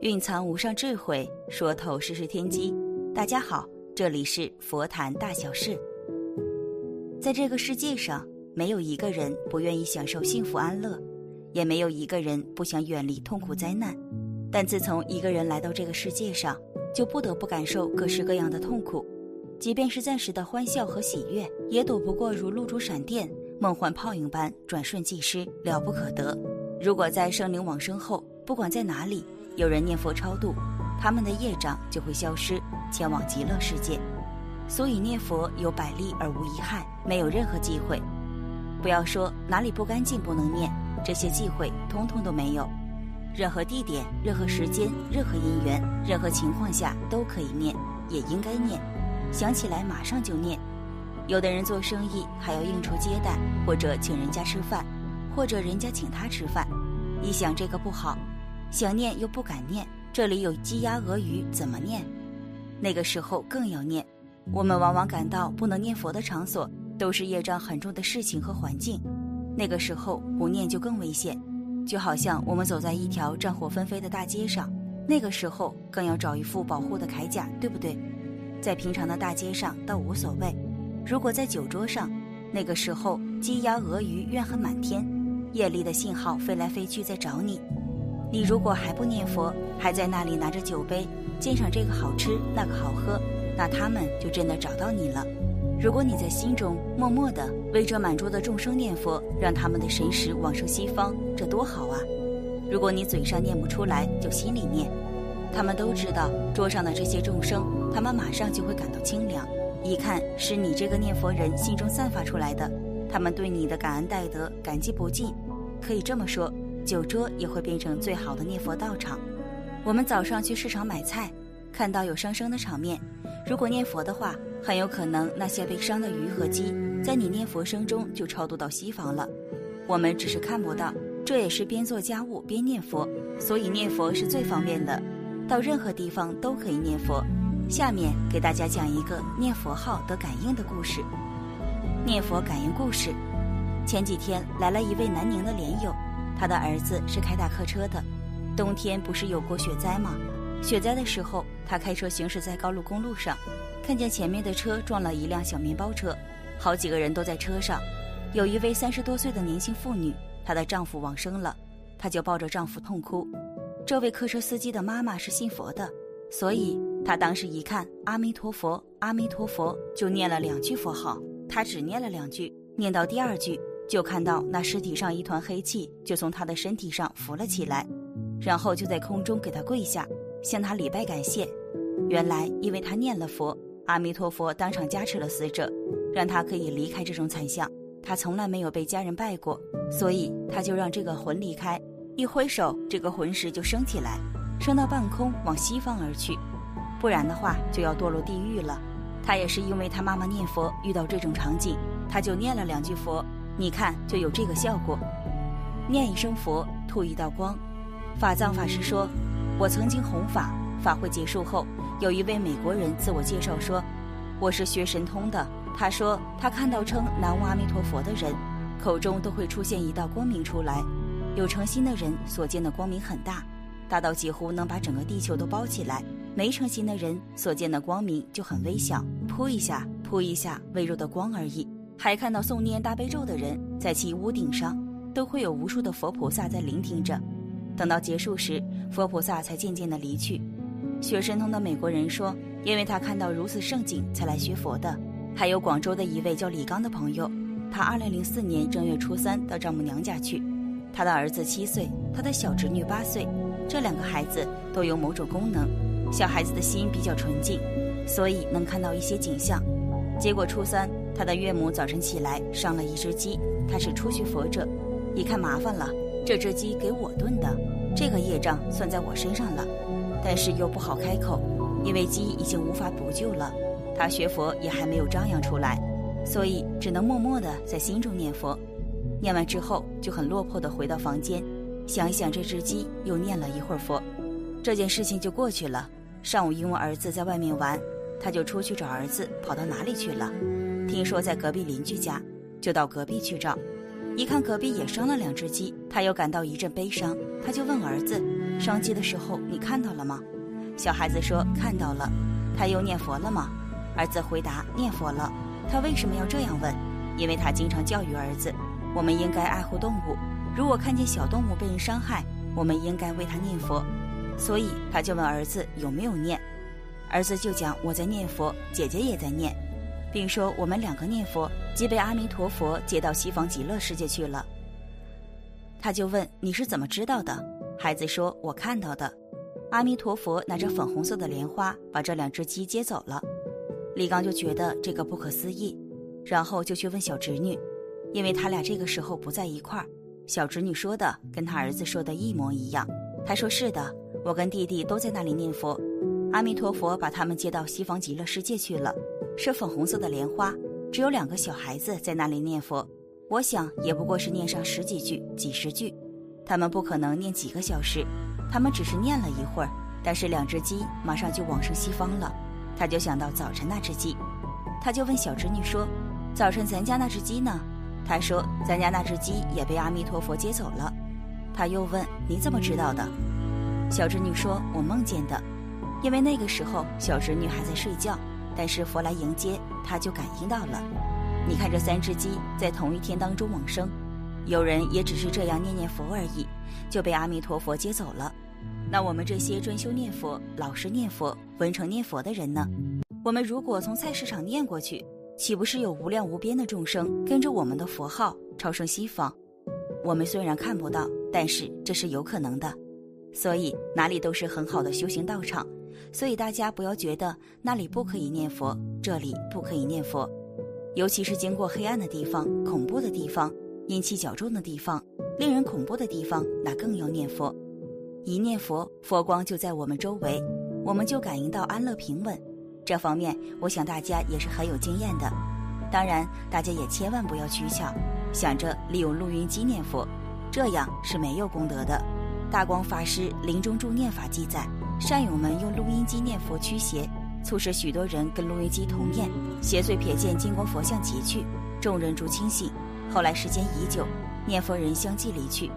蕴藏无上智慧，说透世事天机。大家好，这里是佛谈大小事。在这个世界上，没有一个人不愿意享受幸福安乐，也没有一个人不想远离痛苦灾难。但自从一个人来到这个世界上，就不得不感受各式各样的痛苦。即便是暂时的欢笑和喜悦，也躲不过如露珠闪电、梦幻泡影般转瞬即逝，了不可得。如果在生灵往生后，不管在哪里，有人念佛超度，他们的业障就会消失，前往极乐世界。所以念佛有百利而无一害，没有任何忌讳。不要说哪里不干净不能念，这些忌讳通通都没有。任何地点、任何时间、任何因缘、任何情况下都可以念，也应该念。想起来马上就念。有的人做生意还要应酬接待，或者请人家吃饭，或者人家请他吃饭，一想这个不好。想念又不敢念，这里有鸡鸭鹅鱼，怎么念？那个时候更要念。我们往往感到不能念佛的场所，都是业障很重的事情和环境。那个时候不念就更危险，就好像我们走在一条战火纷飞的大街上，那个时候更要找一副保护的铠甲，对不对？在平常的大街上倒无所谓，如果在酒桌上，那个时候鸡鸭鹅鱼怨恨满天，业力的信号飞来飞去在找你。你如果还不念佛，还在那里拿着酒杯，鉴赏这个好吃那个好喝，那他们就真的找到你了。如果你在心中默默的为这满桌的众生念佛，让他们的神识往生西方，这多好啊！如果你嘴上念不出来，就心里念，他们都知道桌上的这些众生，他们马上就会感到清凉。一看是你这个念佛人心中散发出来的，他们对你的感恩戴德感激不尽。可以这么说。酒桌也会变成最好的念佛道场。我们早上去市场买菜，看到有伤生的场面，如果念佛的话，很有可能那些被伤的鱼和鸡，在你念佛声中就超度到西方了。我们只是看不到，这也是边做家务边念佛，所以念佛是最方便的，到任何地方都可以念佛。下面给大家讲一个念佛号得感应的故事。念佛感应故事：前几天来了一位南宁的莲友。他的儿子是开大客车的，冬天不是有过雪灾吗？雪灾的时候，他开车行驶在高速公路上，看见前面的车撞了一辆小面包车，好几个人都在车上，有一位三十多岁的年轻妇女，她的丈夫往生了，她就抱着丈夫痛哭。这位客车司机的妈妈是信佛的，所以她当时一看阿弥陀佛，阿弥陀佛，就念了两句佛号。她只念了两句，念到第二句。就看到那尸体上一团黑气，就从他的身体上浮了起来，然后就在空中给他跪下，向他礼拜感谢。原来因为他念了佛，阿弥陀佛当场加持了死者，让他可以离开这种惨象。他从来没有被家人拜过，所以他就让这个魂离开，一挥手，这个魂石就升起来，升到半空往西方而去。不然的话就要堕落地狱了。他也是因为他妈妈念佛遇到这种场景，他就念了两句佛。你看，就有这个效果。念一声佛，吐一道光。法藏法师说：“我曾经弘法，法会结束后，有一位美国人自我介绍说，我是学神通的。他说他看到称南无阿弥陀佛的人，口中都会出现一道光明出来。有诚心的人所见的光明很大，大到几乎能把整个地球都包起来；没诚心的人所见的光明就很微小，扑一下，扑一下，微弱的光而已。”还看到诵念大悲咒的人，在其屋顶上都会有无数的佛菩萨在聆听着。等到结束时，佛菩萨才渐渐的离去。学神通的美国人说，因为他看到如此盛景才来学佛的。还有广州的一位叫李刚的朋友，他二零零四年正月初三到丈母娘家去，他的儿子七岁，他的小侄女八岁，这两个孩子都有某种功能，小孩子的心比较纯净，所以能看到一些景象。结果初三。他的岳母早晨起来伤了一只鸡，他是初学佛者，一看麻烦了，这只鸡给我炖的，这个业障算在我身上了。但是又不好开口，因为鸡已经无法补救了，他学佛也还没有张扬出来，所以只能默默的在心中念佛。念完之后就很落魄的回到房间，想一想这只鸡，又念了一会儿佛，这件事情就过去了。上午因为儿子在外面玩，他就出去找儿子，跑到哪里去了？听说在隔壁邻居家，就到隔壁去找。一看隔壁也生了两只鸡，他又感到一阵悲伤，他就问儿子：“生鸡的时候你看到了吗？”小孩子说：“看到了。”他又念佛了吗？儿子回答：“念佛了。”他为什么要这样问？因为他经常教育儿子：“我们应该爱护动物，如果看见小动物被人伤害，我们应该为他念佛。”所以他就问儿子有没有念，儿子就讲：“我在念佛，姐姐也在念。”并说我们两个念佛，即被阿弥陀佛接到西方极乐世界去了。他就问你是怎么知道的？孩子说：“我看到的。”阿弥陀佛拿着粉红色的莲花把这两只鸡接走了。李刚就觉得这个不可思议，然后就去问小侄女，因为他俩这个时候不在一块儿。小侄女说的跟他儿子说的一模一样。他说：“是的，我跟弟弟都在那里念佛，阿弥陀佛把他们接到西方极乐世界去了。”是粉红色的莲花，只有两个小孩子在那里念佛。我想也不过是念上十几句、几十句，他们不可能念几个小时，他们只是念了一会儿。但是两只鸡马上就往生西方了，他就想到早晨那只鸡，他就问小侄女说：“早晨咱家那只鸡呢？”他说：“咱家那只鸡也被阿弥陀佛接走了。”他又问：“你怎么知道的？”小侄女说：“我梦见的，因为那个时候小侄女还在睡觉。”但是佛来迎接，他就感应到了。你看这三只鸡在同一天当中往生，有人也只是这样念念佛而已，就被阿弥陀佛接走了。那我们这些专修念佛、老实念佛、文成念佛的人呢？我们如果从菜市场念过去，岂不是有无量无边的众生跟着我们的佛号超生西方？我们虽然看不到，但是这是有可能的。所以哪里都是很好的修行道场。所以大家不要觉得那里不可以念佛，这里不可以念佛，尤其是经过黑暗的地方、恐怖的地方、阴气较重的地方、令人恐怖的地方，那更要念佛。一念佛，佛光就在我们周围，我们就感应到安乐平稳。这方面，我想大家也是很有经验的。当然，大家也千万不要取巧，想着利用录音机念佛，这样是没有功德的。大光法师临终助念法记载。善友们用录音机念佛驱邪，促使许多人跟录音机同念，邪祟瞥见金光佛像即去，众人逐清醒。后来时间已久，念佛人相继离去，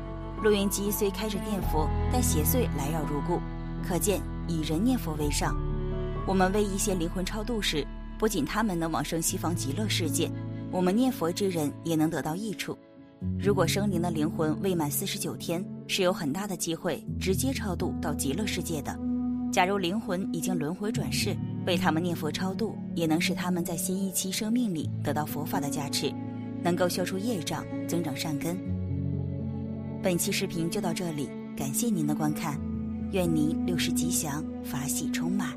录音机虽开着念佛，但邪祟来扰如故。可见以人念佛为上。我们为一些灵魂超度时，不仅他们能往生西方极乐世界，我们念佛之人也能得到益处。如果生灵的灵魂未满四十九天，是有很大的机会直接超度到极乐世界的。假如灵魂已经轮回转世，为他们念佛超度，也能使他们在新一期生命里得到佛法的加持，能够消除业障，增长善根。本期视频就到这里，感谢您的观看，愿您六世吉祥，法喜充满。